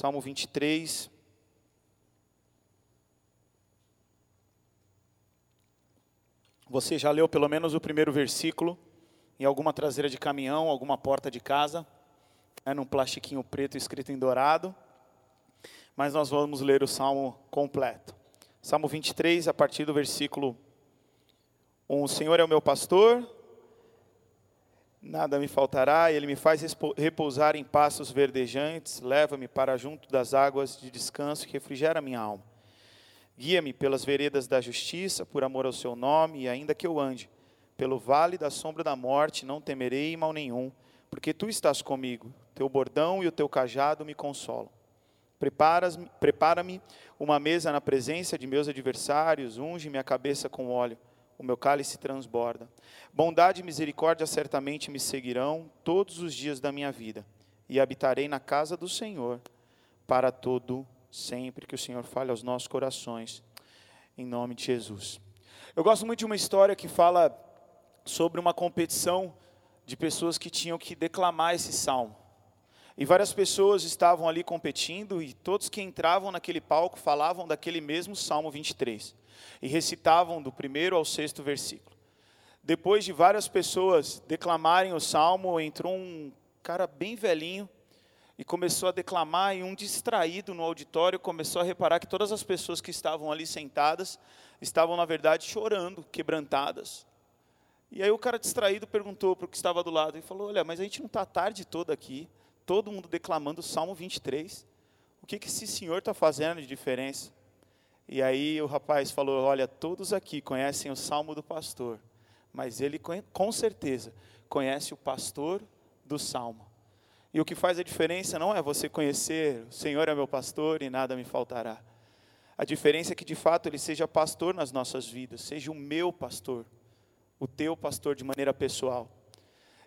Salmo 23. Você já leu pelo menos o primeiro versículo em alguma traseira de caminhão, alguma porta de casa, é num plastiquinho preto escrito em dourado. Mas nós vamos ler o salmo completo. Salmo 23, a partir do versículo 1. O Senhor é o meu pastor, nada me faltará, ele me faz repousar em passos verdejantes, leva-me para junto das águas de descanso que refrigera minha alma. Guia-me pelas veredas da justiça, por amor ao seu nome, e ainda que eu ande pelo vale da sombra da morte, não temerei mal nenhum, porque tu estás comigo, teu bordão e o teu cajado me consolam. Prepara-me uma mesa na presença de meus adversários, unge minha cabeça com óleo, o meu cálice transborda. Bondade e misericórdia certamente me seguirão todos os dias da minha vida, e habitarei na casa do Senhor para todo sempre. Que o Senhor fale aos nossos corações, em nome de Jesus. Eu gosto muito de uma história que fala sobre uma competição de pessoas que tinham que declamar esse salmo. E várias pessoas estavam ali competindo e todos que entravam naquele palco falavam daquele mesmo Salmo 23 e recitavam do primeiro ao sexto versículo. Depois de várias pessoas declamarem o salmo, entrou um cara bem velhinho e começou a declamar e um distraído no auditório começou a reparar que todas as pessoas que estavam ali sentadas estavam na verdade chorando, quebrantadas. E aí o cara distraído perguntou para o que estava do lado e falou: Olha, mas a gente não está a tarde toda aqui, todo mundo declamando o Salmo 23. O que, que esse senhor está fazendo de diferença? E aí o rapaz falou: Olha, todos aqui conhecem o Salmo do pastor, mas ele com certeza conhece o pastor do Salmo. E o que faz a diferença não é você conhecer, o Senhor é meu pastor e nada me faltará. A diferença é que de fato ele seja pastor nas nossas vidas, seja o meu pastor o teu pastor de maneira pessoal.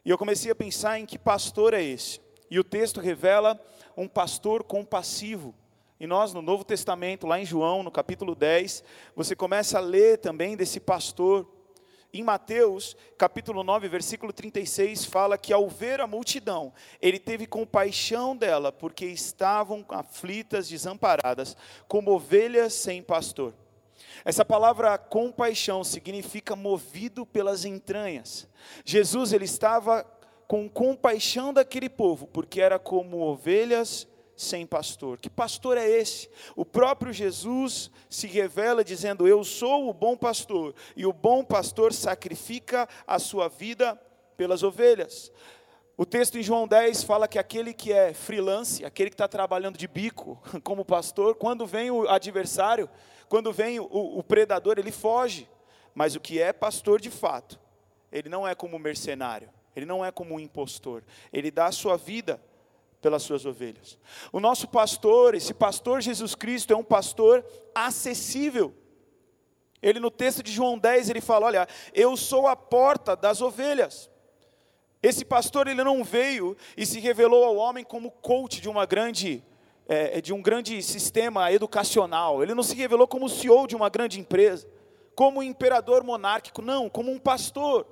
E eu comecei a pensar em que pastor é esse. E o texto revela um pastor compassivo. E nós, no Novo Testamento, lá em João, no capítulo 10, você começa a ler também desse pastor. Em Mateus, capítulo 9, versículo 36, fala que ao ver a multidão, ele teve compaixão dela, porque estavam aflitas, desamparadas, como ovelhas sem pastor. Essa palavra compaixão significa movido pelas entranhas. Jesus ele estava com compaixão daquele povo, porque era como ovelhas sem pastor. Que pastor é esse? O próprio Jesus se revela dizendo: Eu sou o bom pastor, e o bom pastor sacrifica a sua vida pelas ovelhas. O texto em João 10 fala que aquele que é freelance, aquele que está trabalhando de bico como pastor, quando vem o adversário, quando vem o, o predador, ele foge. Mas o que é pastor de fato, ele não é como mercenário, ele não é como um impostor, ele dá a sua vida pelas suas ovelhas. O nosso pastor, esse pastor Jesus Cristo, é um pastor acessível. Ele no texto de João 10, ele fala: Olha, eu sou a porta das ovelhas. Esse pastor ele não veio e se revelou ao homem como coach de uma grande é, de um grande sistema educacional. Ele não se revelou como CEO de uma grande empresa, como imperador monárquico, não, como um pastor.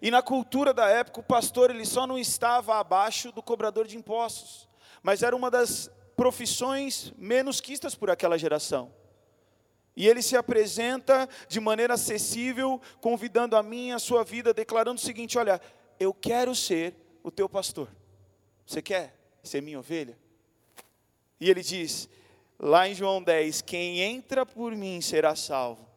E na cultura da época, o pastor ele só não estava abaixo do cobrador de impostos, mas era uma das profissões menos quistas por aquela geração. E ele se apresenta de maneira acessível, convidando a mim, a sua vida, declarando o seguinte: olha, eu quero ser o teu pastor. Você quer ser minha ovelha? E ele diz, lá em João 10: Quem entra por mim será salvo,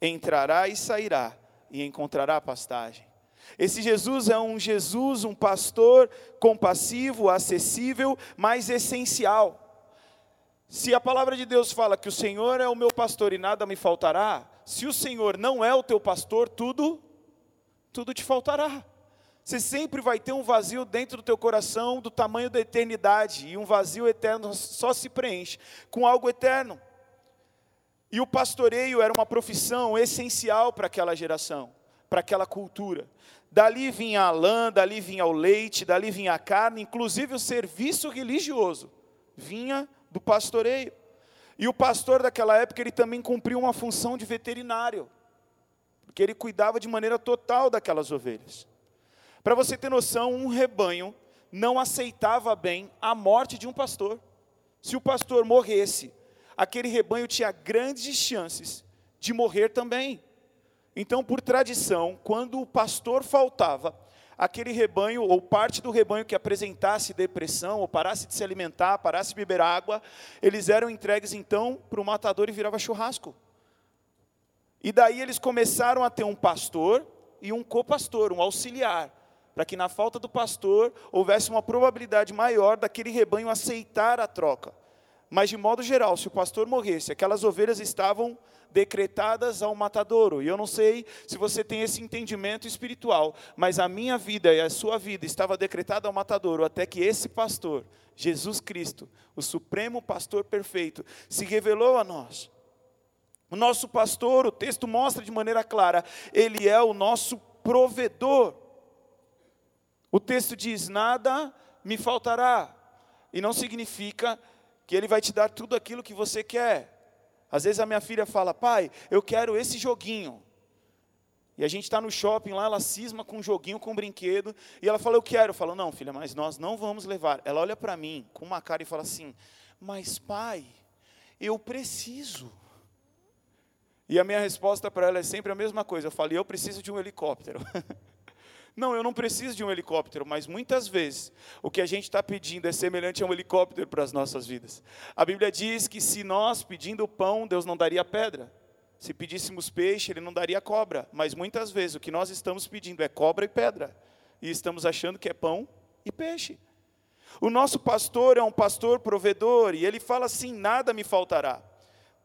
entrará e sairá, e encontrará pastagem. Esse Jesus é um Jesus, um pastor compassivo, acessível, mas essencial. Se a palavra de Deus fala que o Senhor é o meu pastor e nada me faltará, se o Senhor não é o teu pastor, tudo, tudo te faltará. Você sempre vai ter um vazio dentro do teu coração do tamanho da eternidade, e um vazio eterno só se preenche com algo eterno. E o pastoreio era uma profissão essencial para aquela geração, para aquela cultura. Dali vinha a lã, dali vinha o leite, dali vinha a carne, inclusive o serviço religioso vinha do pastoreio. E o pastor daquela época, ele também cumpriu uma função de veterinário, porque ele cuidava de maneira total daquelas ovelhas. Para você ter noção, um rebanho não aceitava bem a morte de um pastor. Se o pastor morresse, aquele rebanho tinha grandes chances de morrer também. Então, por tradição, quando o pastor faltava, aquele rebanho, ou parte do rebanho que apresentasse depressão, ou parasse de se alimentar, parasse de beber água, eles eram entregues então para o matador e virava churrasco. E daí eles começaram a ter um pastor e um copastor, um auxiliar, para que na falta do pastor houvesse uma probabilidade maior daquele rebanho aceitar a troca. Mas de modo geral, se o pastor morresse, aquelas ovelhas estavam decretadas ao matadouro. E eu não sei se você tem esse entendimento espiritual, mas a minha vida e a sua vida estava decretada ao matadouro até que esse pastor, Jesus Cristo, o supremo pastor perfeito, se revelou a nós. O nosso pastor, o texto mostra de maneira clara, ele é o nosso provedor. O texto diz: nada me faltará. E não significa que ele vai te dar tudo aquilo que você quer. Às vezes a minha filha fala, pai, eu quero esse joguinho. E a gente está no shopping lá, ela cisma com um joguinho, com um brinquedo, e ela fala, eu quero. Eu falo, não, filha, mas nós não vamos levar. Ela olha para mim com uma cara e fala assim, mas pai, eu preciso. E a minha resposta para ela é sempre a mesma coisa. Eu falo, eu preciso de um helicóptero. Não, eu não preciso de um helicóptero, mas muitas vezes o que a gente está pedindo é semelhante a um helicóptero para as nossas vidas. A Bíblia diz que se nós pedindo pão, Deus não daria pedra. Se pedíssemos peixe, Ele não daria cobra. Mas muitas vezes o que nós estamos pedindo é cobra e pedra. E estamos achando que é pão e peixe. O nosso pastor é um pastor provedor, e ele fala assim: nada me faltará.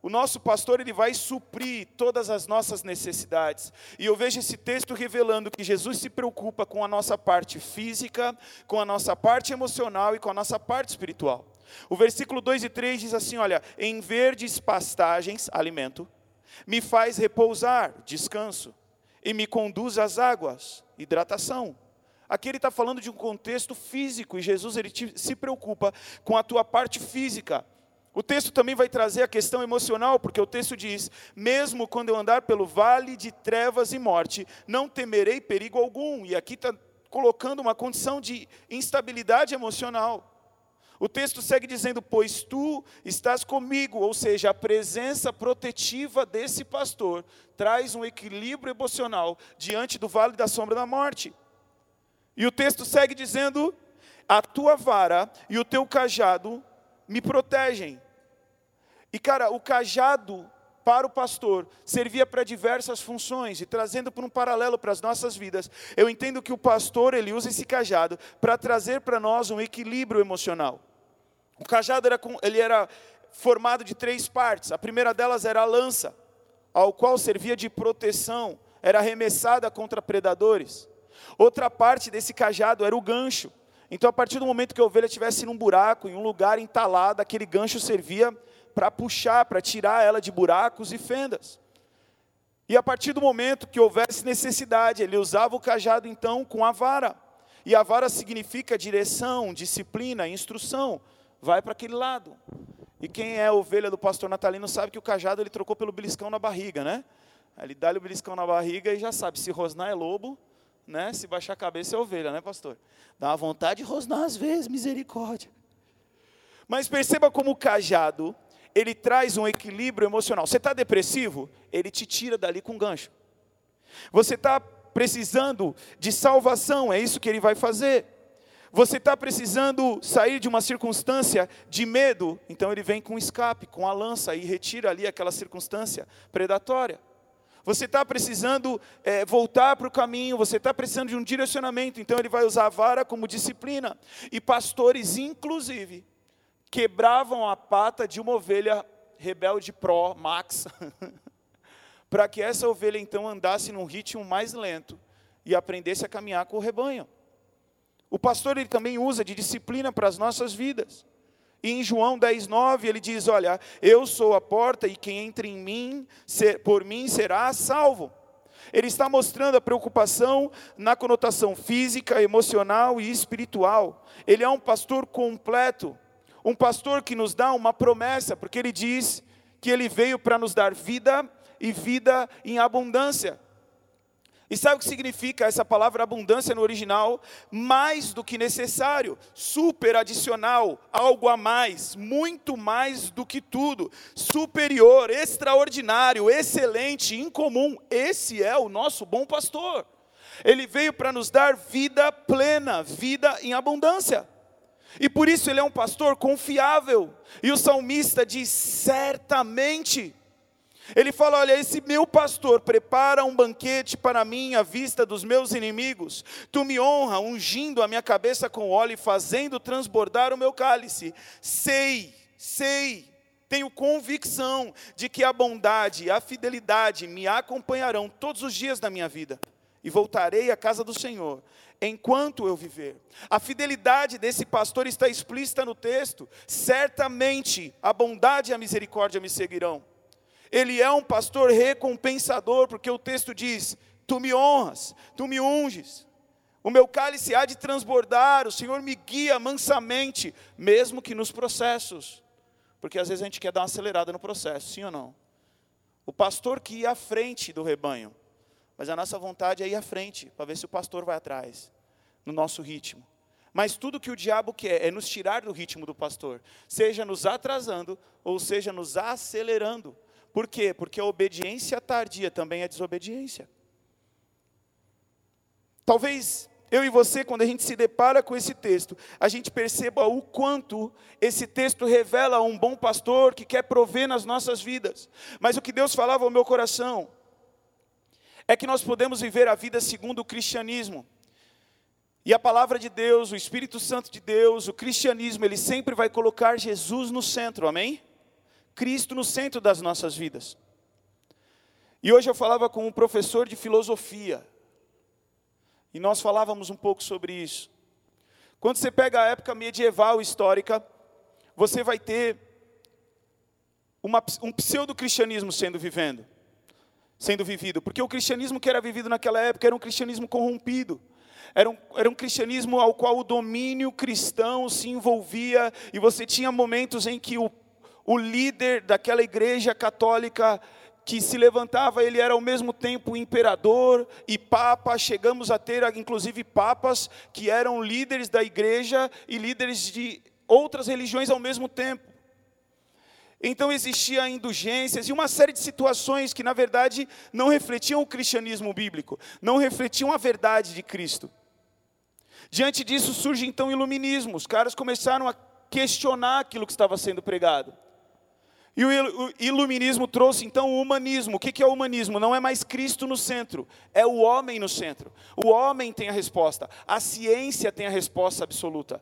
O nosso pastor ele vai suprir todas as nossas necessidades. E eu vejo esse texto revelando que Jesus se preocupa com a nossa parte física, com a nossa parte emocional e com a nossa parte espiritual. O versículo 2 e 3 diz assim: Olha, em verdes pastagens, alimento, me faz repousar, descanso, e me conduz às águas, hidratação. Aqui ele está falando de um contexto físico, e Jesus ele te, se preocupa com a tua parte física. O texto também vai trazer a questão emocional, porque o texto diz: Mesmo quando eu andar pelo vale de trevas e morte, não temerei perigo algum. E aqui está colocando uma condição de instabilidade emocional. O texto segue dizendo: Pois tu estás comigo, ou seja, a presença protetiva desse pastor traz um equilíbrio emocional diante do vale da sombra da morte. E o texto segue dizendo: A tua vara e o teu cajado me protegem. E cara, o cajado para o pastor servia para diversas funções e trazendo por um paralelo para as nossas vidas, eu entendo que o pastor ele usa esse cajado para trazer para nós um equilíbrio emocional. O cajado era ele era formado de três partes. A primeira delas era a lança, ao qual servia de proteção, era arremessada contra predadores. Outra parte desse cajado era o gancho. Então, a partir do momento que a ovelha estivesse num buraco, em um lugar entalado, aquele gancho servia para puxar, para tirar ela de buracos e fendas. E a partir do momento que houvesse necessidade, ele usava o cajado então com a vara. E a vara significa direção, disciplina, instrução. Vai para aquele lado. E quem é ovelha do pastor natalino sabe que o cajado ele trocou pelo beliscão na barriga, né? Ele dá-lhe o beliscão na barriga e já sabe, se rosnar é lobo, né? Se baixar a cabeça é ovelha, né, pastor? Dá uma vontade de rosnar às vezes, misericórdia. Mas perceba como o cajado, ele traz um equilíbrio emocional. Você está depressivo? Ele te tira dali com gancho. Você está precisando de salvação? É isso que ele vai fazer. Você está precisando sair de uma circunstância de medo? Então ele vem com escape, com a lança e retira ali aquela circunstância predatória. Você está precisando é, voltar para o caminho, você está precisando de um direcionamento, então ele vai usar a vara como disciplina. E pastores, inclusive, quebravam a pata de uma ovelha rebelde Pro Max, para que essa ovelha então andasse num ritmo mais lento e aprendesse a caminhar com o rebanho. O pastor ele também usa de disciplina para as nossas vidas. E em João 10:9 ele diz: "Olha, eu sou a porta e quem entra em mim, por mim será salvo." Ele está mostrando a preocupação na conotação física, emocional e espiritual. Ele é um pastor completo um pastor que nos dá uma promessa, porque ele diz que ele veio para nos dar vida e vida em abundância. E sabe o que significa essa palavra abundância no original? Mais do que necessário, super adicional, algo a mais, muito mais do que tudo, superior, extraordinário, excelente, incomum. Esse é o nosso bom pastor. Ele veio para nos dar vida plena, vida em abundância. E por isso ele é um pastor confiável. E o salmista diz: certamente ele fala: Olha, esse meu pastor prepara um banquete para mim à vista dos meus inimigos. Tu me honra, ungindo a minha cabeça com óleo e fazendo transbordar o meu cálice. Sei, sei, tenho convicção de que a bondade e a fidelidade me acompanharão todos os dias da minha vida. E voltarei à casa do Senhor enquanto eu viver. A fidelidade desse pastor está explícita no texto. Certamente a bondade e a misericórdia me seguirão. Ele é um pastor recompensador, porque o texto diz: Tu me honras, tu me unges. O meu cálice há de transbordar, o Senhor me guia mansamente, mesmo que nos processos. Porque às vezes a gente quer dar uma acelerada no processo, sim ou não? O pastor que ia à frente do rebanho, mas a nossa vontade é ir à frente, para ver se o pastor vai atrás, no nosso ritmo. Mas tudo que o diabo quer é nos tirar do ritmo do pastor, seja nos atrasando ou seja nos acelerando. Por quê? Porque a obediência tardia também é desobediência. Talvez eu e você, quando a gente se depara com esse texto, a gente perceba o quanto esse texto revela um bom pastor que quer prover nas nossas vidas. Mas o que Deus falava ao meu coração é que nós podemos viver a vida segundo o cristianismo. E a palavra de Deus, o Espírito Santo de Deus, o cristianismo, ele sempre vai colocar Jesus no centro, amém? Cristo no centro das nossas vidas. E hoje eu falava com um professor de filosofia, e nós falávamos um pouco sobre isso. Quando você pega a época medieval histórica, você vai ter uma, um pseudo-cristianismo sendo vivendo, sendo vivido, porque o cristianismo que era vivido naquela época era um cristianismo corrompido. Era um, era um cristianismo ao qual o domínio cristão se envolvia, e você tinha momentos em que o o líder daquela igreja católica que se levantava, ele era ao mesmo tempo imperador e papa. Chegamos a ter, inclusive, papas que eram líderes da igreja e líderes de outras religiões ao mesmo tempo. Então existia indulgências e uma série de situações que, na verdade, não refletiam o cristianismo bíblico, não refletiam a verdade de Cristo. Diante disso surge então o iluminismo. Os caras começaram a questionar aquilo que estava sendo pregado. E o iluminismo trouxe então o humanismo. O que é o humanismo? Não é mais Cristo no centro, é o homem no centro. O homem tem a resposta, a ciência tem a resposta absoluta.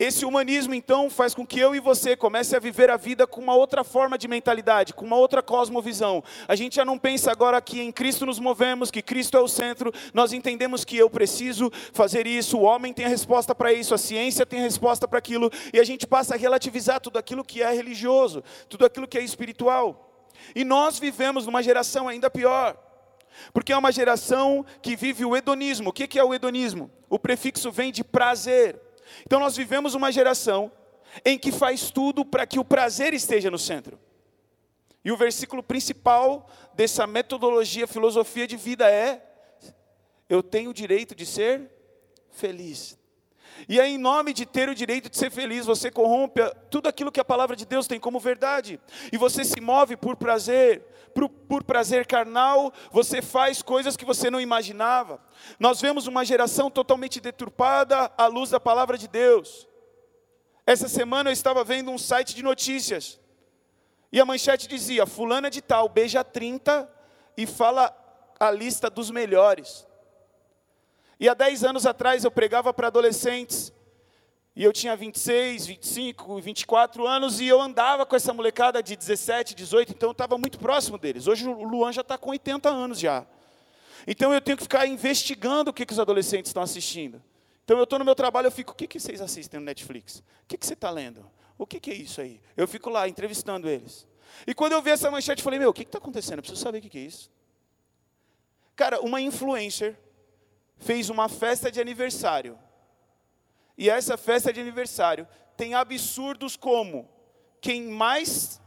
Esse humanismo, então, faz com que eu e você comece a viver a vida com uma outra forma de mentalidade, com uma outra cosmovisão. A gente já não pensa agora que em Cristo nos movemos, que Cristo é o centro, nós entendemos que eu preciso fazer isso, o homem tem a resposta para isso, a ciência tem a resposta para aquilo, e a gente passa a relativizar tudo aquilo que é religioso, tudo aquilo que é espiritual. E nós vivemos numa geração ainda pior. Porque é uma geração que vive o hedonismo. O que é o hedonismo? O prefixo vem de prazer. Então nós vivemos uma geração em que faz tudo para que o prazer esteja no centro. E o versículo principal dessa metodologia, filosofia de vida é: eu tenho o direito de ser feliz. E aí, em nome de ter o direito de ser feliz, você corrompe tudo aquilo que a palavra de Deus tem como verdade. E você se move por prazer, por, por, prazer carnal, você faz coisas que você não imaginava. Nós vemos uma geração totalmente deturpada à luz da palavra de Deus. Essa semana eu estava vendo um site de notícias. E a manchete dizia: Fulana de Tal beija 30 e fala a lista dos melhores. E há 10 anos atrás eu pregava para adolescentes. E eu tinha 26, 25, 24 anos e eu andava com essa molecada de 17, 18, então eu estava muito próximo deles. Hoje o Luan já está com 80 anos já. Então eu tenho que ficar investigando o que, que os adolescentes estão assistindo. Então eu estou no meu trabalho, eu fico, o que, que vocês assistem no Netflix? O que, que você está lendo? O que, que é isso aí? Eu fico lá entrevistando eles. E quando eu vi essa manchete, eu falei, meu, o que está acontecendo? Eu preciso saber o que, que é isso. Cara, uma influencer fez uma festa de aniversário. E essa festa de aniversário tem absurdos como quem mais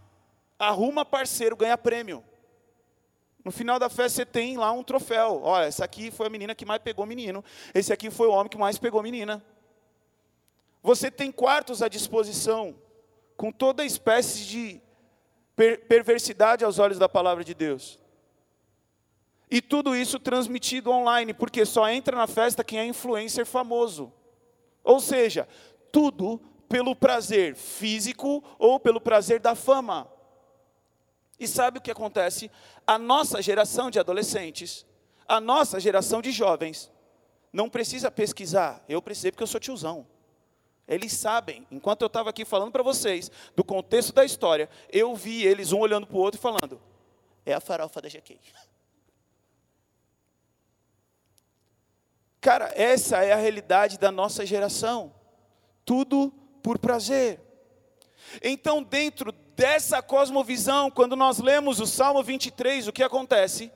arruma parceiro ganha prêmio. No final da festa você tem lá um troféu. Olha, essa aqui foi a menina que mais pegou menino. Esse aqui foi o homem que mais pegou menina. Você tem quartos à disposição, com toda espécie de per perversidade aos olhos da palavra de Deus. E tudo isso transmitido online, porque só entra na festa quem é influencer famoso. Ou seja, tudo pelo prazer físico ou pelo prazer da fama. E sabe o que acontece? A nossa geração de adolescentes, a nossa geração de jovens, não precisa pesquisar. Eu precisei porque eu sou tiozão. Eles sabem, enquanto eu estava aqui falando para vocês do contexto da história, eu vi eles um olhando para o outro e falando: é a farofa da GK. Cara, essa é a realidade da nossa geração. Tudo por prazer. Então, dentro dessa cosmovisão, quando nós lemos o Salmo 23, o que acontece?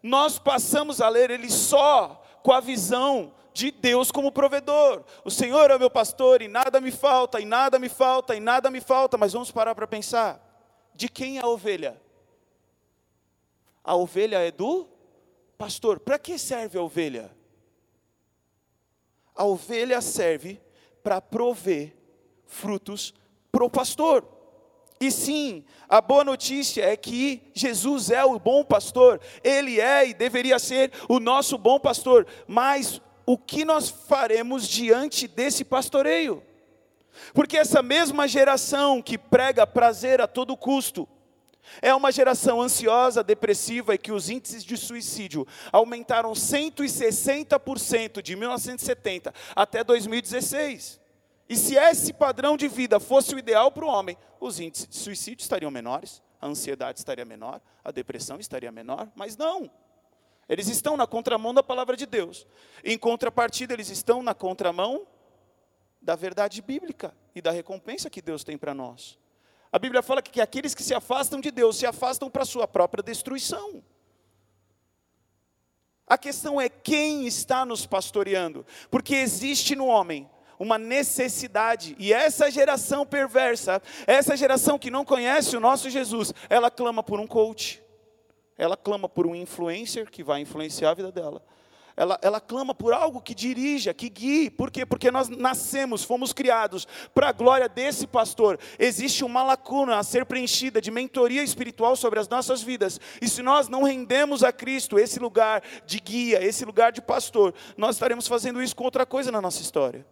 Nós passamos a ler ele só com a visão de Deus como provedor. O Senhor é meu pastor e nada me falta, e nada me falta, e nada me falta. Mas vamos parar para pensar: de quem é a ovelha? A ovelha é do pastor. Para que serve a ovelha? A ovelha serve para prover frutos para o pastor. E sim, a boa notícia é que Jesus é o bom pastor, ele é e deveria ser o nosso bom pastor, mas o que nós faremos diante desse pastoreio? Porque essa mesma geração que prega prazer a todo custo, é uma geração ansiosa, depressiva e que os índices de suicídio aumentaram 160% de 1970 até 2016. E se esse padrão de vida fosse o ideal para o homem, os índices de suicídio estariam menores, a ansiedade estaria menor, a depressão estaria menor, mas não. Eles estão na contramão da palavra de Deus. Em contrapartida, eles estão na contramão da verdade bíblica e da recompensa que Deus tem para nós. A Bíblia fala que aqueles que se afastam de Deus se afastam para a sua própria destruição. A questão é quem está nos pastoreando, porque existe no homem uma necessidade, e essa geração perversa, essa geração que não conhece o nosso Jesus, ela clama por um coach, ela clama por um influencer que vai influenciar a vida dela, ela, ela clama por algo que dirija, que guie. Por quê? Porque nós nascemos, fomos criados para a glória desse pastor. Existe uma lacuna a ser preenchida de mentoria espiritual sobre as nossas vidas. E se nós não rendemos a Cristo esse lugar de guia, esse lugar de pastor, nós estaremos fazendo isso com outra coisa na nossa história.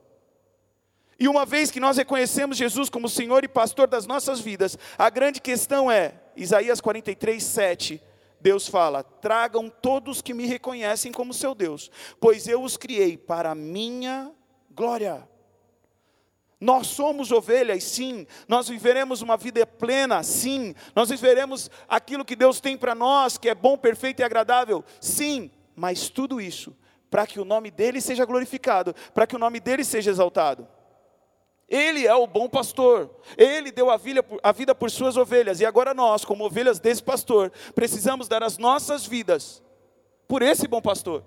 E uma vez que nós reconhecemos Jesus como Senhor e pastor das nossas vidas, a grande questão é, Isaías 43, 7 Deus fala: tragam todos que me reconhecem como seu Deus, pois eu os criei para a minha glória. Nós somos ovelhas, sim. Nós viveremos uma vida plena, sim. Nós viveremos aquilo que Deus tem para nós, que é bom, perfeito e agradável, sim. Mas tudo isso para que o nome dele seja glorificado, para que o nome dele seja exaltado. Ele é o bom pastor. Ele deu a vida, a vida por suas ovelhas. E agora nós, como ovelhas desse pastor, precisamos dar as nossas vidas por esse bom pastor.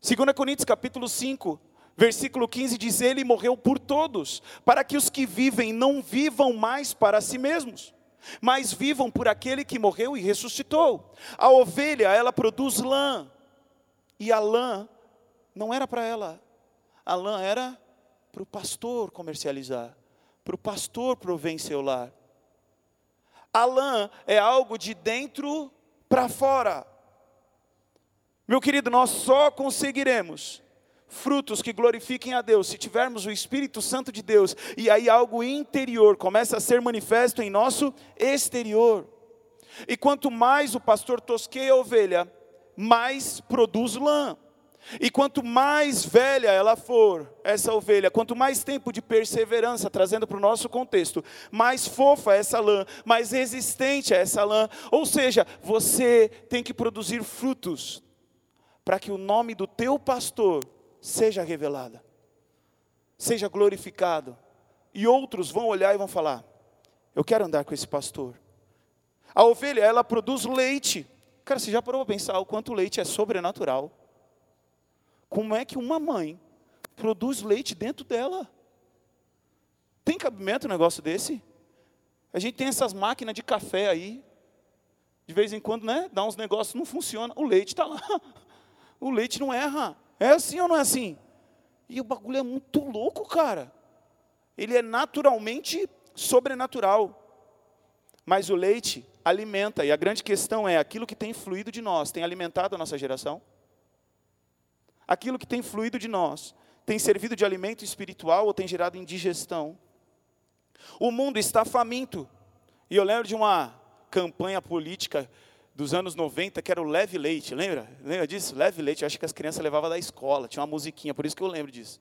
2 Coríntios capítulo 5, versículo 15 diz: Ele morreu por todos, para que os que vivem não vivam mais para si mesmos, mas vivam por aquele que morreu e ressuscitou. A ovelha, ela produz lã, e a lã não era para ela, a lã era para o pastor comercializar, para o pastor prover seu lar. A lã é algo de dentro para fora. Meu querido, nós só conseguiremos frutos que glorifiquem a Deus se tivermos o Espírito Santo de Deus e aí algo interior começa a ser manifesto em nosso exterior. E quanto mais o pastor tosqueia a ovelha, mais produz lã. E quanto mais velha ela for, essa ovelha, quanto mais tempo de perseverança, trazendo para o nosso contexto, mais fofa essa lã, mais resistente é essa lã. Ou seja, você tem que produzir frutos para que o nome do teu pastor seja revelado, seja glorificado. E outros vão olhar e vão falar: Eu quero andar com esse pastor. A ovelha, ela produz leite. Cara, você já parou para pensar o quanto leite é sobrenatural? Como é que uma mãe produz leite dentro dela? Tem cabimento um negócio desse? A gente tem essas máquinas de café aí. De vez em quando, né? Dá uns negócios, não funciona. O leite está lá. O leite não erra. É assim ou não é assim? E o bagulho é muito louco, cara. Ele é naturalmente sobrenatural. Mas o leite alimenta, e a grande questão é: aquilo que tem fluído de nós tem alimentado a nossa geração? Aquilo que tem fluído de nós tem servido de alimento espiritual ou tem gerado indigestão? O mundo está faminto. E eu lembro de uma campanha política dos anos 90 que era o Leve Leite, lembra? Lembra disso? Leve Leite, eu acho que as crianças levavam da escola, tinha uma musiquinha, por isso que eu lembro disso.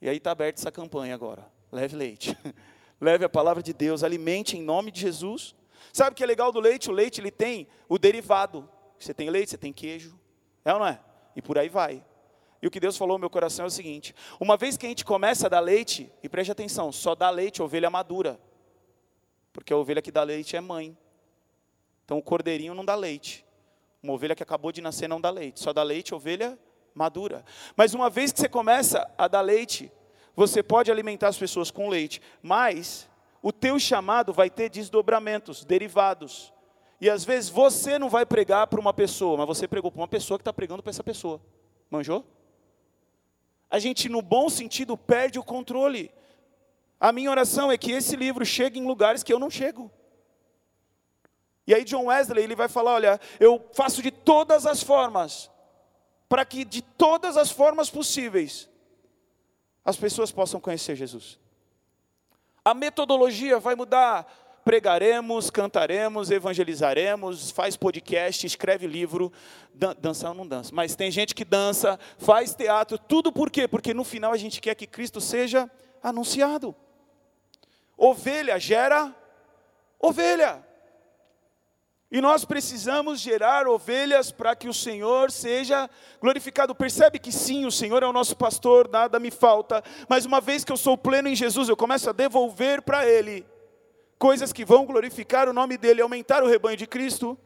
E aí está aberta essa campanha agora. Leve leite. Leve a palavra de Deus, alimente em nome de Jesus. Sabe o que é legal do leite? O leite ele tem o derivado. Você tem leite, você tem queijo. É ou não é? E por aí vai. E o que Deus falou no meu coração é o seguinte: uma vez que a gente começa a dar leite, e preste atenção, só dá leite ovelha madura. Porque a ovelha que dá leite é mãe. Então o cordeirinho não dá leite. Uma ovelha que acabou de nascer não dá leite. Só dá leite ovelha madura. Mas uma vez que você começa a dar leite, você pode alimentar as pessoas com leite, mas o teu chamado vai ter desdobramentos, derivados. E às vezes você não vai pregar para uma pessoa, mas você pregou para uma pessoa que está pregando para essa pessoa. Manjou? A gente, no bom sentido, perde o controle. A minha oração é que esse livro chegue em lugares que eu não chego. E aí John Wesley ele vai falar, olha, eu faço de todas as formas para que de todas as formas possíveis as pessoas possam conhecer Jesus. A metodologia vai mudar. Pregaremos, cantaremos, evangelizaremos, faz podcast, escreve livro, dan dançar não dança, mas tem gente que dança, faz teatro, tudo por quê? Porque no final a gente quer que Cristo seja anunciado. Ovelha gera ovelha. E nós precisamos gerar ovelhas para que o Senhor seja glorificado. Percebe que sim, o Senhor é o nosso pastor, nada me falta. Mas uma vez que eu sou pleno em Jesus, eu começo a devolver para Ele coisas que vão glorificar o nome dEle, aumentar o rebanho de Cristo.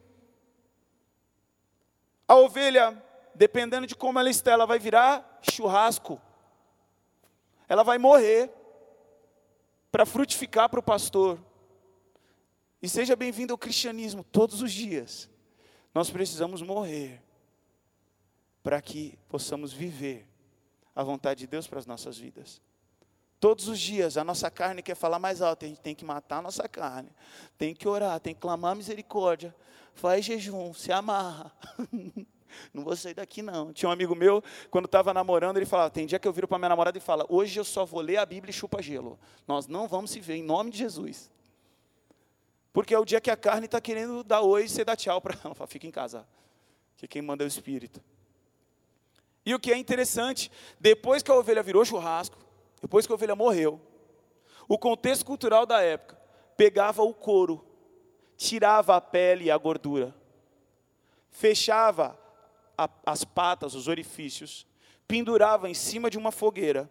A ovelha, dependendo de como ela está, ela vai virar churrasco. Ela vai morrer para frutificar para o pastor. E seja bem-vindo ao cristianismo todos os dias. Nós precisamos morrer para que possamos viver a vontade de Deus para as nossas vidas. Todos os dias a nossa carne quer falar mais alto, a gente tem que matar a nossa carne, tem que orar, tem que clamar misericórdia, faz jejum, se amarra. Não vou sair daqui não. Tinha um amigo meu, quando estava namorando, ele falava: tem dia que eu viro para minha namorada e fala: hoje eu só vou ler a Bíblia e chupa gelo. Nós não vamos se ver em nome de Jesus. Porque é o dia que a carne está querendo dar oi e você dá tchau para ela. Fica em casa. Que quem manda é o Espírito. E o que é interessante, depois que a ovelha virou churrasco, depois que a ovelha morreu, o contexto cultural da época pegava o couro, tirava a pele e a gordura, fechava a, as patas, os orifícios, pendurava em cima de uma fogueira,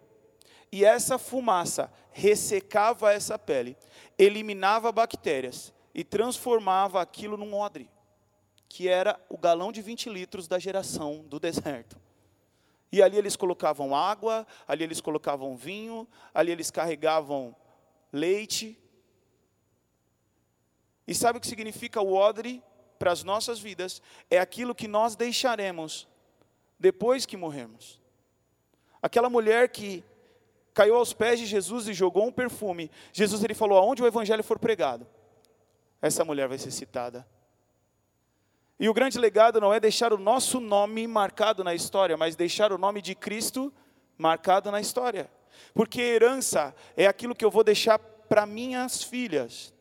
e essa fumaça ressecava essa pele, eliminava bactérias e transformava aquilo num odre, que era o galão de 20 litros da geração do deserto. E ali eles colocavam água, ali eles colocavam vinho, ali eles carregavam leite. E sabe o que significa o odre para as nossas vidas? É aquilo que nós deixaremos depois que morrermos. Aquela mulher que caiu aos pés de Jesus e jogou um perfume. Jesus ele falou: aonde o evangelho for pregado, essa mulher vai ser citada. E o grande legado não é deixar o nosso nome marcado na história, mas deixar o nome de Cristo marcado na história. Porque herança é aquilo que eu vou deixar para minhas filhas.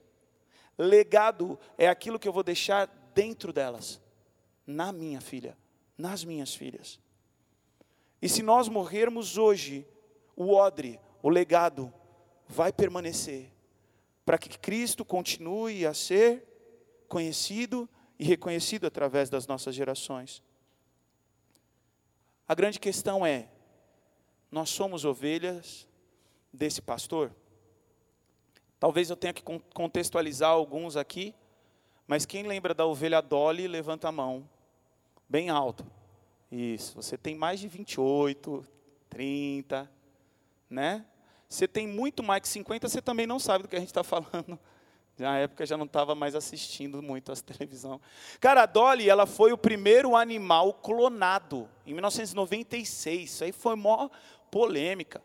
Legado é aquilo que eu vou deixar dentro delas, na minha filha, nas minhas filhas. E se nós morrermos hoje, o odre, o legado, vai permanecer para que Cristo continue a ser conhecido e reconhecido através das nossas gerações. A grande questão é: nós somos ovelhas desse pastor? Talvez eu tenha que contextualizar alguns aqui, mas quem lembra da ovelha Dolly, levanta a mão, bem alto. Isso, você tem mais de 28, 30, né? Você tem muito mais que 50, você também não sabe do que a gente está falando. Na época já não estava mais assistindo muito a televisão. Cara, a Dolly, ela foi o primeiro animal clonado em 1996. Isso aí foi mó polêmica.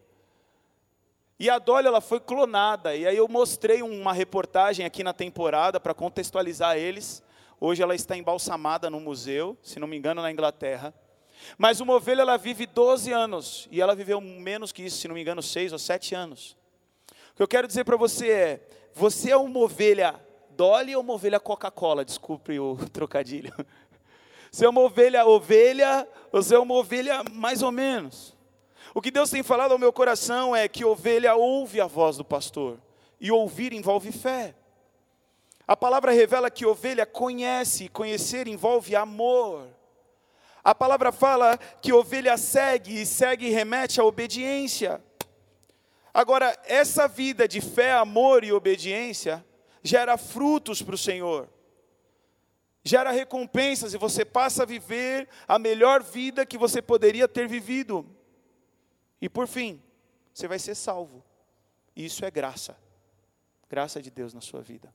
E a Dolly, ela foi clonada. E aí eu mostrei uma reportagem aqui na temporada para contextualizar eles. Hoje ela está embalsamada no museu, se não me engano, na Inglaterra. Mas uma ovelha, ela vive 12 anos. E ela viveu menos que isso, se não me engano, 6 ou 7 anos. O que eu quero dizer para você é: você é uma ovelha Dolly ou uma ovelha Coca-Cola? Desculpe o trocadilho. Você é uma ovelha ovelha, você é uma ovelha mais ou menos. O que Deus tem falado ao meu coração é que ovelha ouve a voz do pastor, e ouvir envolve fé. A palavra revela que ovelha conhece, conhecer envolve amor. A palavra fala que ovelha segue, e segue remete à obediência. Agora, essa vida de fé, amor e obediência gera frutos para o Senhor, gera recompensas e você passa a viver a melhor vida que você poderia ter vivido. E por fim, você vai ser salvo. Isso é graça, graça de Deus na sua vida.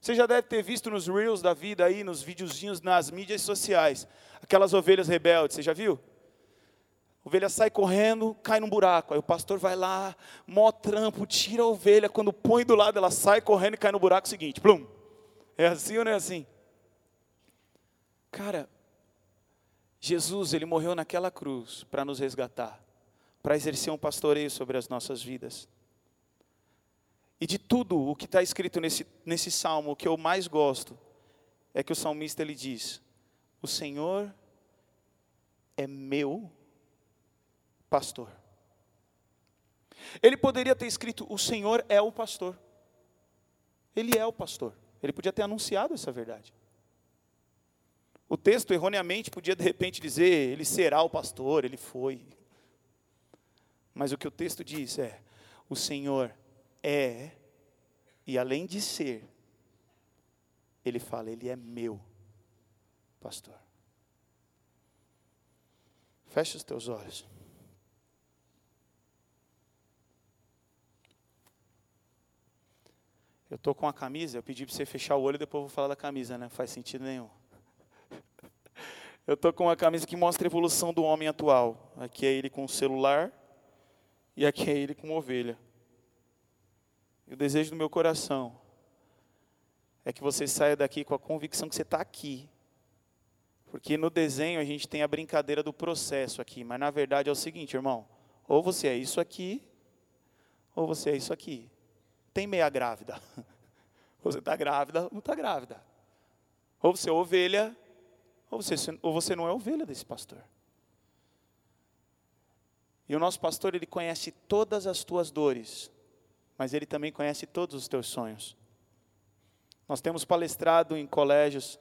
Você já deve ter visto nos reels da vida aí, nos videozinhos nas mídias sociais, aquelas ovelhas rebeldes, você já viu? A ovelha sai correndo, cai num buraco. Aí o pastor vai lá, mó trampo, tira a ovelha. Quando põe do lado, ela sai correndo e cai no buraco seguinte. Plum. É assim ou não é assim? Cara, Jesus, ele morreu naquela cruz para nos resgatar, para exercer um pastoreio sobre as nossas vidas. E de tudo o que está escrito nesse, nesse salmo, o que eu mais gosto, é que o salmista ele diz: O Senhor é meu pastor. Ele poderia ter escrito: O Senhor é o pastor. Ele é o pastor. Ele podia ter anunciado essa verdade. O texto, erroneamente, podia de repente dizer: Ele será o pastor, ele foi. Mas o que o texto diz é: O Senhor é, e além de ser, ele fala: Ele é meu pastor. Feche os teus olhos. Eu estou com a camisa, eu pedi para você fechar o olho e depois eu vou falar da camisa, né? Faz sentido nenhum. Eu estou com uma camisa que mostra a evolução do homem atual. Aqui é ele com o celular e aqui é ele com ovelha. E o desejo do meu coração é que você saia daqui com a convicção que você está aqui. Porque no desenho a gente tem a brincadeira do processo aqui, mas na verdade é o seguinte, irmão: ou você é isso aqui, ou você é isso aqui tem meia grávida. Você está grávida ou não está grávida. Ou você é ovelha, ou você, ou você não é ovelha desse pastor. E o nosso pastor, ele conhece todas as tuas dores, mas ele também conhece todos os teus sonhos. Nós temos palestrado em colégios,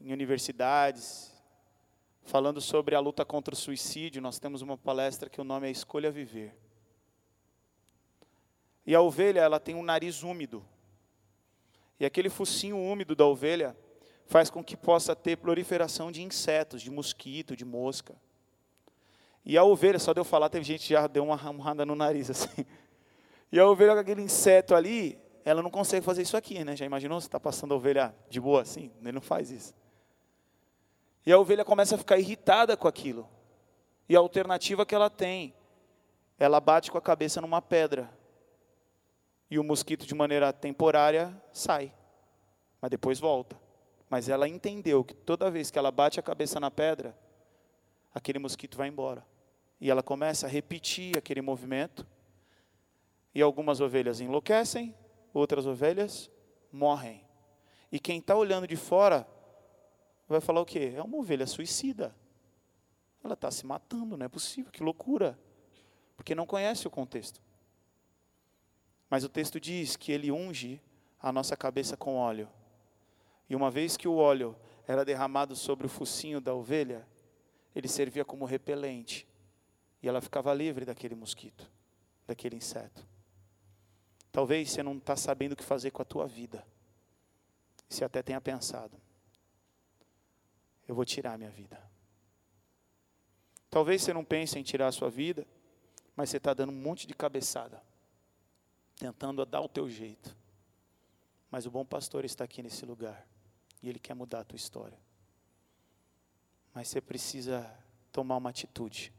em universidades, falando sobre a luta contra o suicídio. Nós temos uma palestra que o nome é Escolha Viver. E a ovelha, ela tem um nariz úmido. E aquele focinho úmido da ovelha faz com que possa ter proliferação de insetos, de mosquito, de mosca. E a ovelha, só de eu falar, teve gente que já deu uma ramada no nariz assim. E a ovelha com aquele inseto ali, ela não consegue fazer isso aqui, né? Já imaginou? Você está passando a ovelha de boa assim? Ele não faz isso. E a ovelha começa a ficar irritada com aquilo. E a alternativa que ela tem, ela bate com a cabeça numa pedra e o mosquito, de maneira temporária, sai, mas depois volta. Mas ela entendeu que toda vez que ela bate a cabeça na pedra, aquele mosquito vai embora. E ela começa a repetir aquele movimento. E algumas ovelhas enlouquecem, outras ovelhas morrem. E quem está olhando de fora vai falar o quê? É uma ovelha suicida. Ela está se matando, não é possível, que loucura. Porque não conhece o contexto. Mas o texto diz que ele unge a nossa cabeça com óleo. E uma vez que o óleo era derramado sobre o focinho da ovelha, ele servia como repelente. E ela ficava livre daquele mosquito, daquele inseto. Talvez você não está sabendo o que fazer com a tua vida. Você até tenha pensado: eu vou tirar a minha vida. Talvez você não pense em tirar a sua vida, mas você está dando um monte de cabeçada tentando dar o teu jeito. Mas o bom pastor está aqui nesse lugar e ele quer mudar a tua história. Mas você precisa tomar uma atitude.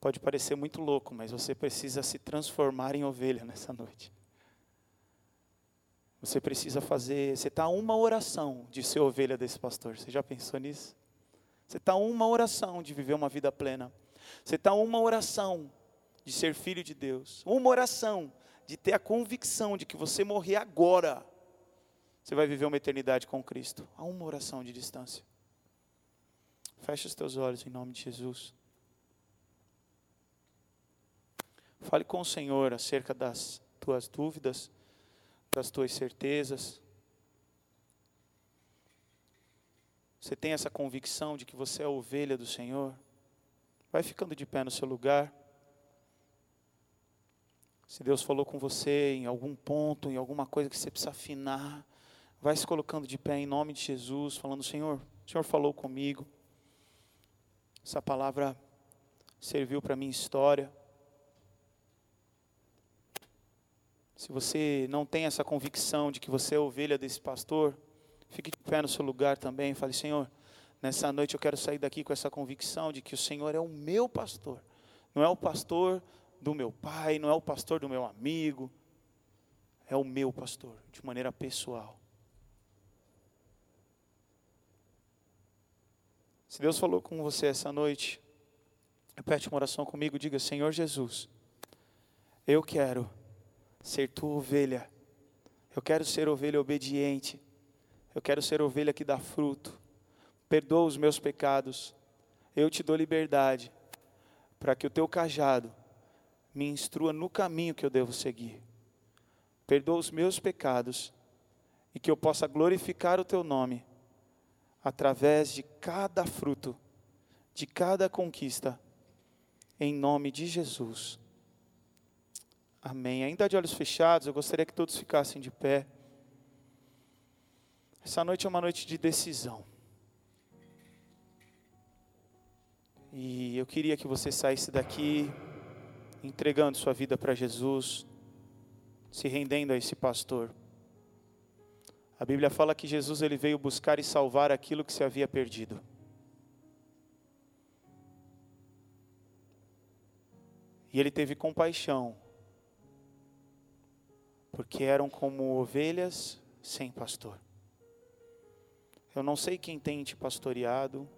Pode parecer muito louco, mas você precisa se transformar em ovelha nessa noite. Você precisa fazer. Você está uma oração de ser ovelha desse pastor. Você já pensou nisso? Você está uma oração de viver uma vida plena. Você está uma oração de ser filho de Deus. Uma oração de ter a convicção de que você morrer agora, você vai viver uma eternidade com Cristo. Há uma oração de distância. Feche os teus olhos em nome de Jesus. Fale com o Senhor acerca das tuas dúvidas, das tuas certezas. Você tem essa convicção de que você é a ovelha do Senhor? Vai ficando de pé no seu lugar. Se Deus falou com você em algum ponto, em alguma coisa que você precisa afinar, vai se colocando de pé em nome de Jesus, falando: Senhor, o Senhor falou comigo. Essa palavra serviu para a minha história. Se você não tem essa convicção de que você é ovelha desse pastor, fique de pé no seu lugar também e fale: Senhor, nessa noite eu quero sair daqui com essa convicção de que o Senhor é o meu pastor, não é o pastor do meu pai, não é o pastor do meu amigo, é o meu pastor, de maneira pessoal. Se Deus falou com você essa noite, repete uma oração comigo, diga: Senhor Jesus, eu quero ser tua ovelha, eu quero ser ovelha obediente, eu quero ser ovelha que dá fruto, perdoa os meus pecados, eu te dou liberdade, para que o teu cajado me instrua no caminho que eu devo seguir. Perdoa os meus pecados e que eu possa glorificar o teu nome através de cada fruto, de cada conquista, em nome de Jesus. Amém. Ainda de olhos fechados, eu gostaria que todos ficassem de pé. Essa noite é uma noite de decisão. E eu queria que você saísse daqui entregando sua vida para Jesus, se rendendo a esse pastor. A Bíblia fala que Jesus ele veio buscar e salvar aquilo que se havia perdido. E ele teve compaixão, porque eram como ovelhas sem pastor. Eu não sei quem tem te pastoreado,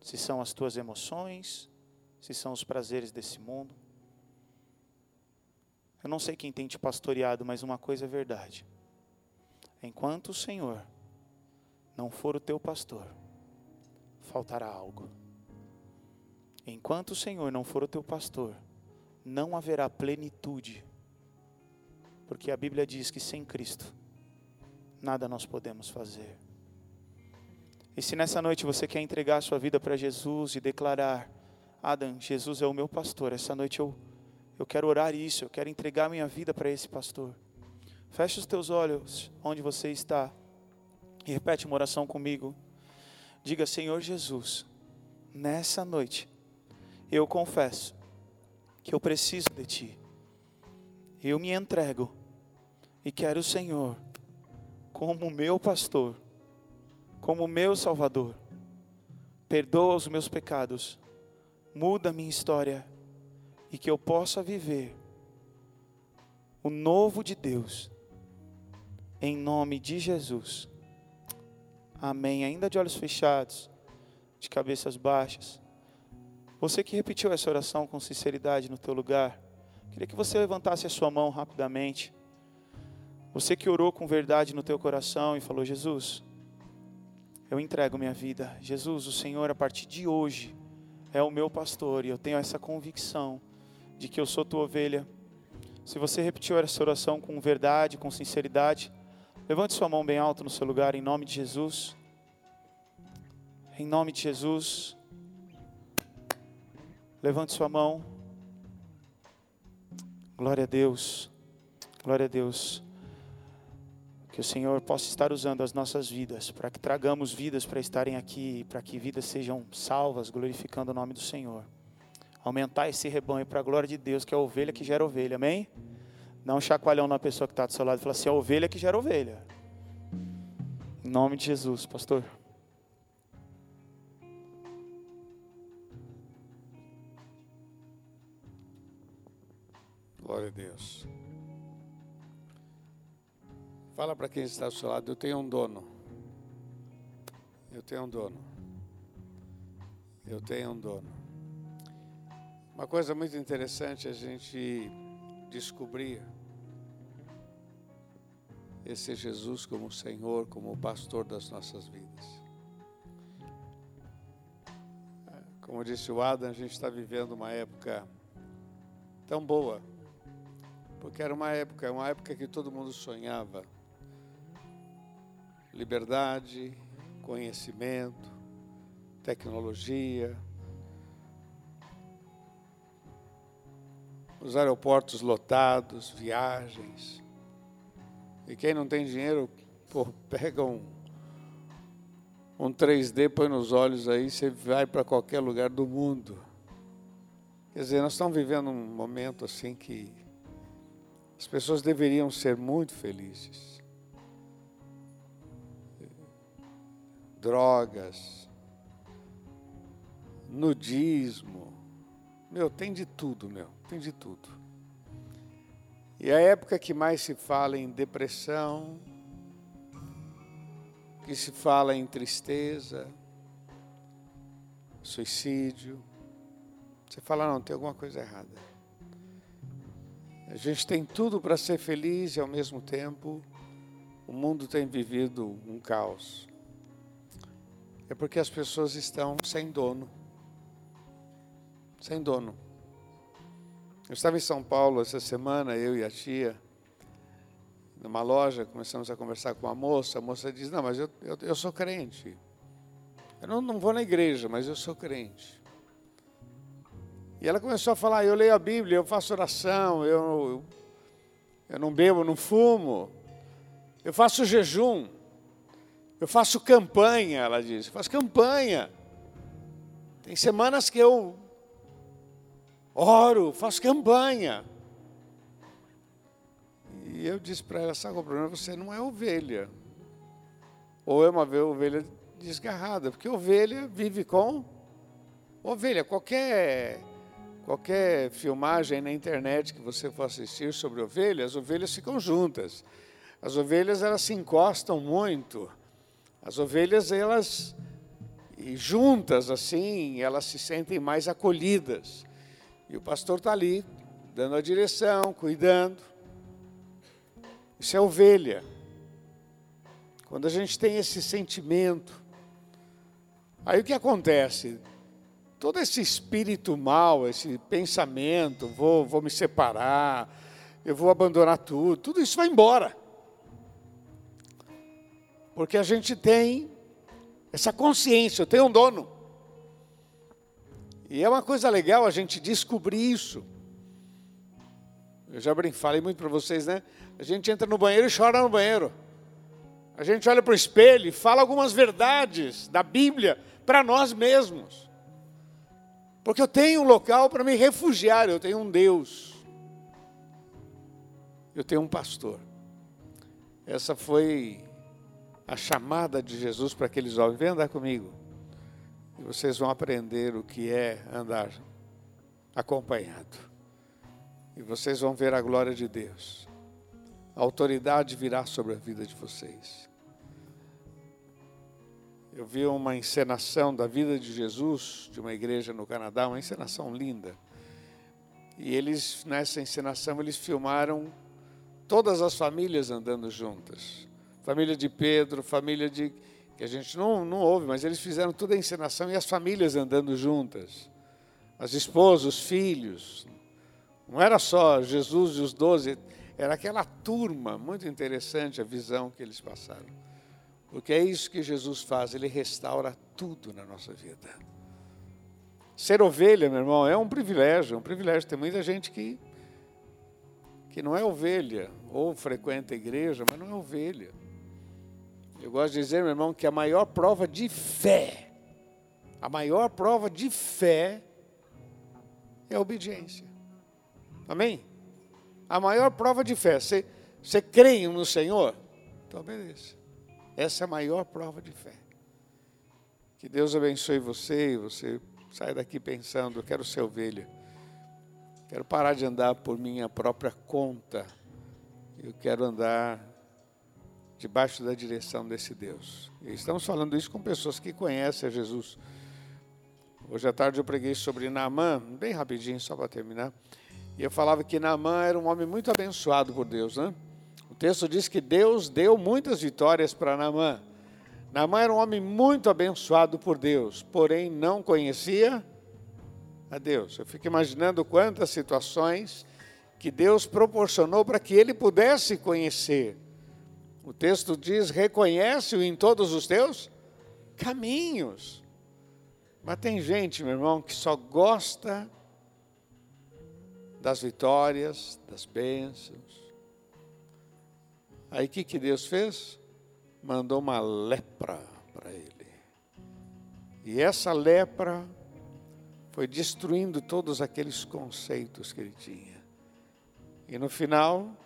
se são as tuas emoções, se são os prazeres desse mundo. Eu não sei quem tem te pastoreado, mas uma coisa é verdade. Enquanto o Senhor não for o teu pastor, faltará algo. Enquanto o Senhor não for o teu pastor, não haverá plenitude. Porque a Bíblia diz que sem Cristo, nada nós podemos fazer. E se nessa noite você quer entregar a sua vida para Jesus e declarar: Adam, Jesus é o meu pastor, essa noite eu eu quero orar isso, eu quero entregar minha vida para esse pastor. Feche os teus olhos onde você está e repete uma oração comigo. Diga, Senhor Jesus, nessa noite eu confesso que eu preciso de Ti. Eu me entrego e quero o Senhor como meu pastor, como meu Salvador. Perdoa os meus pecados, muda a minha história e que eu possa viver o novo de Deus, em nome de Jesus. Amém. Ainda de olhos fechados, de cabeças baixas. Você que repetiu essa oração com sinceridade no teu lugar, queria que você levantasse a sua mão rapidamente. Você que orou com verdade no teu coração e falou: Jesus, eu entrego minha vida. Jesus, o Senhor, a partir de hoje, é o meu pastor e eu tenho essa convicção de que eu sou tua ovelha. Se você repetiu essa oração com verdade, com sinceridade, levante sua mão bem alto no seu lugar, em nome de Jesus. Em nome de Jesus. Levante sua mão. Glória a Deus. Glória a Deus. Que o Senhor possa estar usando as nossas vidas, para que tragamos vidas para estarem aqui, para que vidas sejam salvas, glorificando o nome do Senhor aumentar esse rebanho para a glória de Deus, que é a ovelha que gera ovelha, amém? Dá um chacoalhão na pessoa que está do seu lado e fala assim: é a ovelha que gera ovelha. Em nome de Jesus, pastor. Glória a Deus. Fala para quem está ao seu lado, eu tenho um dono. Eu tenho um dono. Eu tenho um dono. Uma coisa muito interessante a gente descobrir esse Jesus como Senhor, como pastor das nossas vidas. Como disse o Adam, a gente está vivendo uma época tão boa porque era uma época, uma época que todo mundo sonhava. Liberdade, conhecimento, tecnologia, os aeroportos lotados, viagens. E quem não tem dinheiro, pô, pega um, um 3D, põe nos olhos aí, você vai para qualquer lugar do mundo. Quer dizer, nós estamos vivendo um momento assim que as pessoas deveriam ser muito felizes. Drogas, nudismo, meu, tem de tudo, meu, tem de tudo. E a época que mais se fala em depressão, que se fala em tristeza, suicídio, você fala, não, tem alguma coisa errada. A gente tem tudo para ser feliz e ao mesmo tempo o mundo tem vivido um caos. É porque as pessoas estão sem dono. Sem dono. Eu estava em São Paulo essa semana, eu e a tia, numa loja, começamos a conversar com uma moça. A moça diz: Não, mas eu, eu, eu sou crente. Eu não, não vou na igreja, mas eu sou crente. E ela começou a falar: eu leio a Bíblia, eu faço oração, eu, eu não bebo, não fumo, eu faço jejum, eu faço campanha. Ela disse: eu faço campanha. Tem semanas que eu oro, faço campanha. E eu disse para ela: sabe o problema? Você não é ovelha. Ou é uma ovelha desgarrada, porque ovelha vive com ovelha. Qualquer Qualquer filmagem na internet que você for assistir sobre ovelhas, as ovelhas ficam juntas. As ovelhas elas se encostam muito. As ovelhas elas juntas assim, elas se sentem mais acolhidas. E o pastor está ali, dando a direção, cuidando. Isso é ovelha. Quando a gente tem esse sentimento, aí o que acontece? todo esse espírito mal, esse pensamento, vou, vou me separar, eu vou abandonar tudo, tudo isso vai embora. Porque a gente tem essa consciência, eu tenho um dono. E é uma coisa legal a gente descobrir isso. Eu já falei muito para vocês, né? A gente entra no banheiro e chora no banheiro. A gente olha para o espelho e fala algumas verdades da Bíblia para nós mesmos. Porque eu tenho um local para me refugiar, eu tenho um Deus. Eu tenho um pastor. Essa foi a chamada de Jesus para aqueles homens. Vem andar comigo. E vocês vão aprender o que é andar acompanhado. E vocês vão ver a glória de Deus. A autoridade virá sobre a vida de vocês. Eu vi uma encenação da vida de Jesus, de uma igreja no Canadá, uma encenação linda. E eles, nessa encenação, eles filmaram todas as famílias andando juntas. Família de Pedro, família de. Que a gente não, não ouve, mas eles fizeram toda a encenação e as famílias andando juntas. As esposas, os filhos. Não era só Jesus e os doze, era aquela turma, muito interessante a visão que eles passaram. Porque é isso que Jesus faz, ele restaura tudo na nossa vida. Ser ovelha, meu irmão, é um privilégio, é um privilégio. Tem muita gente que, que não é ovelha, ou frequenta a igreja, mas não é ovelha. Eu gosto de dizer, meu irmão, que a maior prova de fé, a maior prova de fé é a obediência. Amém? a maior prova de fé. Você, você crê no Senhor? Então, beleza. Essa é a maior prova de fé. Que Deus abençoe você e você saia daqui pensando: eu quero ser ovelha. Quero parar de andar por minha própria conta. Eu quero andar debaixo da direção desse Deus. E estamos falando isso com pessoas que conhecem a Jesus. Hoje à tarde eu preguei sobre Naamã, bem rapidinho, só para terminar. E eu falava que Naamã era um homem muito abençoado por Deus, né? O texto diz que Deus deu muitas vitórias para Naamã. Naamã era um homem muito abençoado por Deus, porém não conhecia a Deus. Eu fico imaginando quantas situações que Deus proporcionou para que ele pudesse conhecer. O texto diz: reconhece-o em todos os teus caminhos. Mas tem gente, meu irmão, que só gosta das vitórias, das bênçãos. Aí o que, que Deus fez? Mandou uma lepra para ele. E essa lepra foi destruindo todos aqueles conceitos que ele tinha. E no final,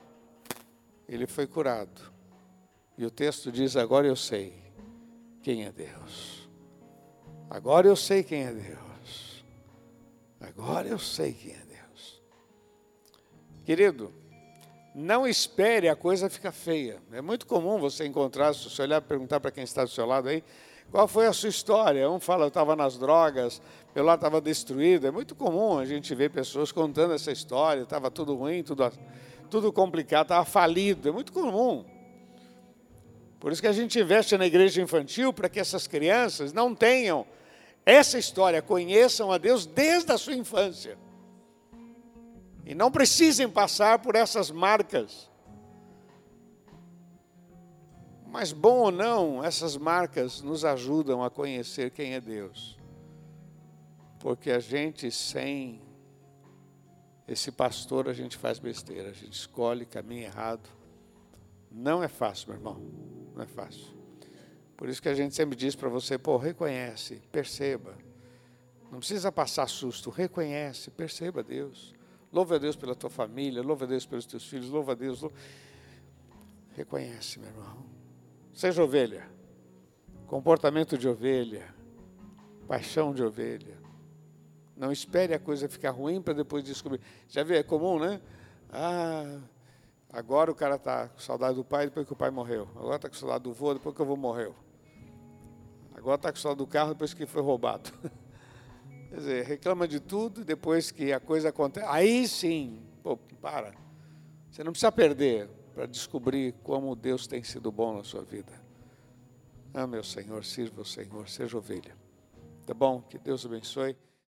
ele foi curado. E o texto diz: Agora eu sei quem é Deus. Agora eu sei quem é Deus. Agora eu sei quem é Deus. Querido, não espere a coisa ficar feia. É muito comum você encontrar, se você olhar perguntar para quem está do seu lado aí, qual foi a sua história? Um fala, eu estava nas drogas, meu lado estava destruído. É muito comum a gente ver pessoas contando essa história, estava tudo ruim, tudo, tudo complicado, estava falido. É muito comum. Por isso que a gente investe na igreja infantil para que essas crianças não tenham essa história, conheçam a Deus desde a sua infância. E não precisem passar por essas marcas. Mas, bom ou não, essas marcas nos ajudam a conhecer quem é Deus. Porque a gente, sem esse pastor, a gente faz besteira, a gente escolhe caminho errado. Não é fácil, meu irmão não é fácil. Por isso que a gente sempre diz para você, pô, reconhece, perceba. Não precisa passar susto, reconhece, perceba Deus. Louva a Deus pela tua família, louva a Deus pelos teus filhos, louva a Deus. Louva... Reconhece, meu irmão. Seja ovelha. Comportamento de ovelha. Paixão de ovelha. Não espere a coisa ficar ruim para depois descobrir. Já vê, é comum, né? Ah, Agora o cara está com saudade do pai depois que o pai morreu. Agora está com saudade do vô depois que o vô morreu. Agora está com saudade do carro depois que foi roubado. Quer dizer, reclama de tudo depois que a coisa acontece. Aí sim, pô, para. Você não precisa perder para descobrir como Deus tem sido bom na sua vida. Ah, meu Senhor, sirva o Senhor, seja ovelha. Tá bom? Que Deus abençoe.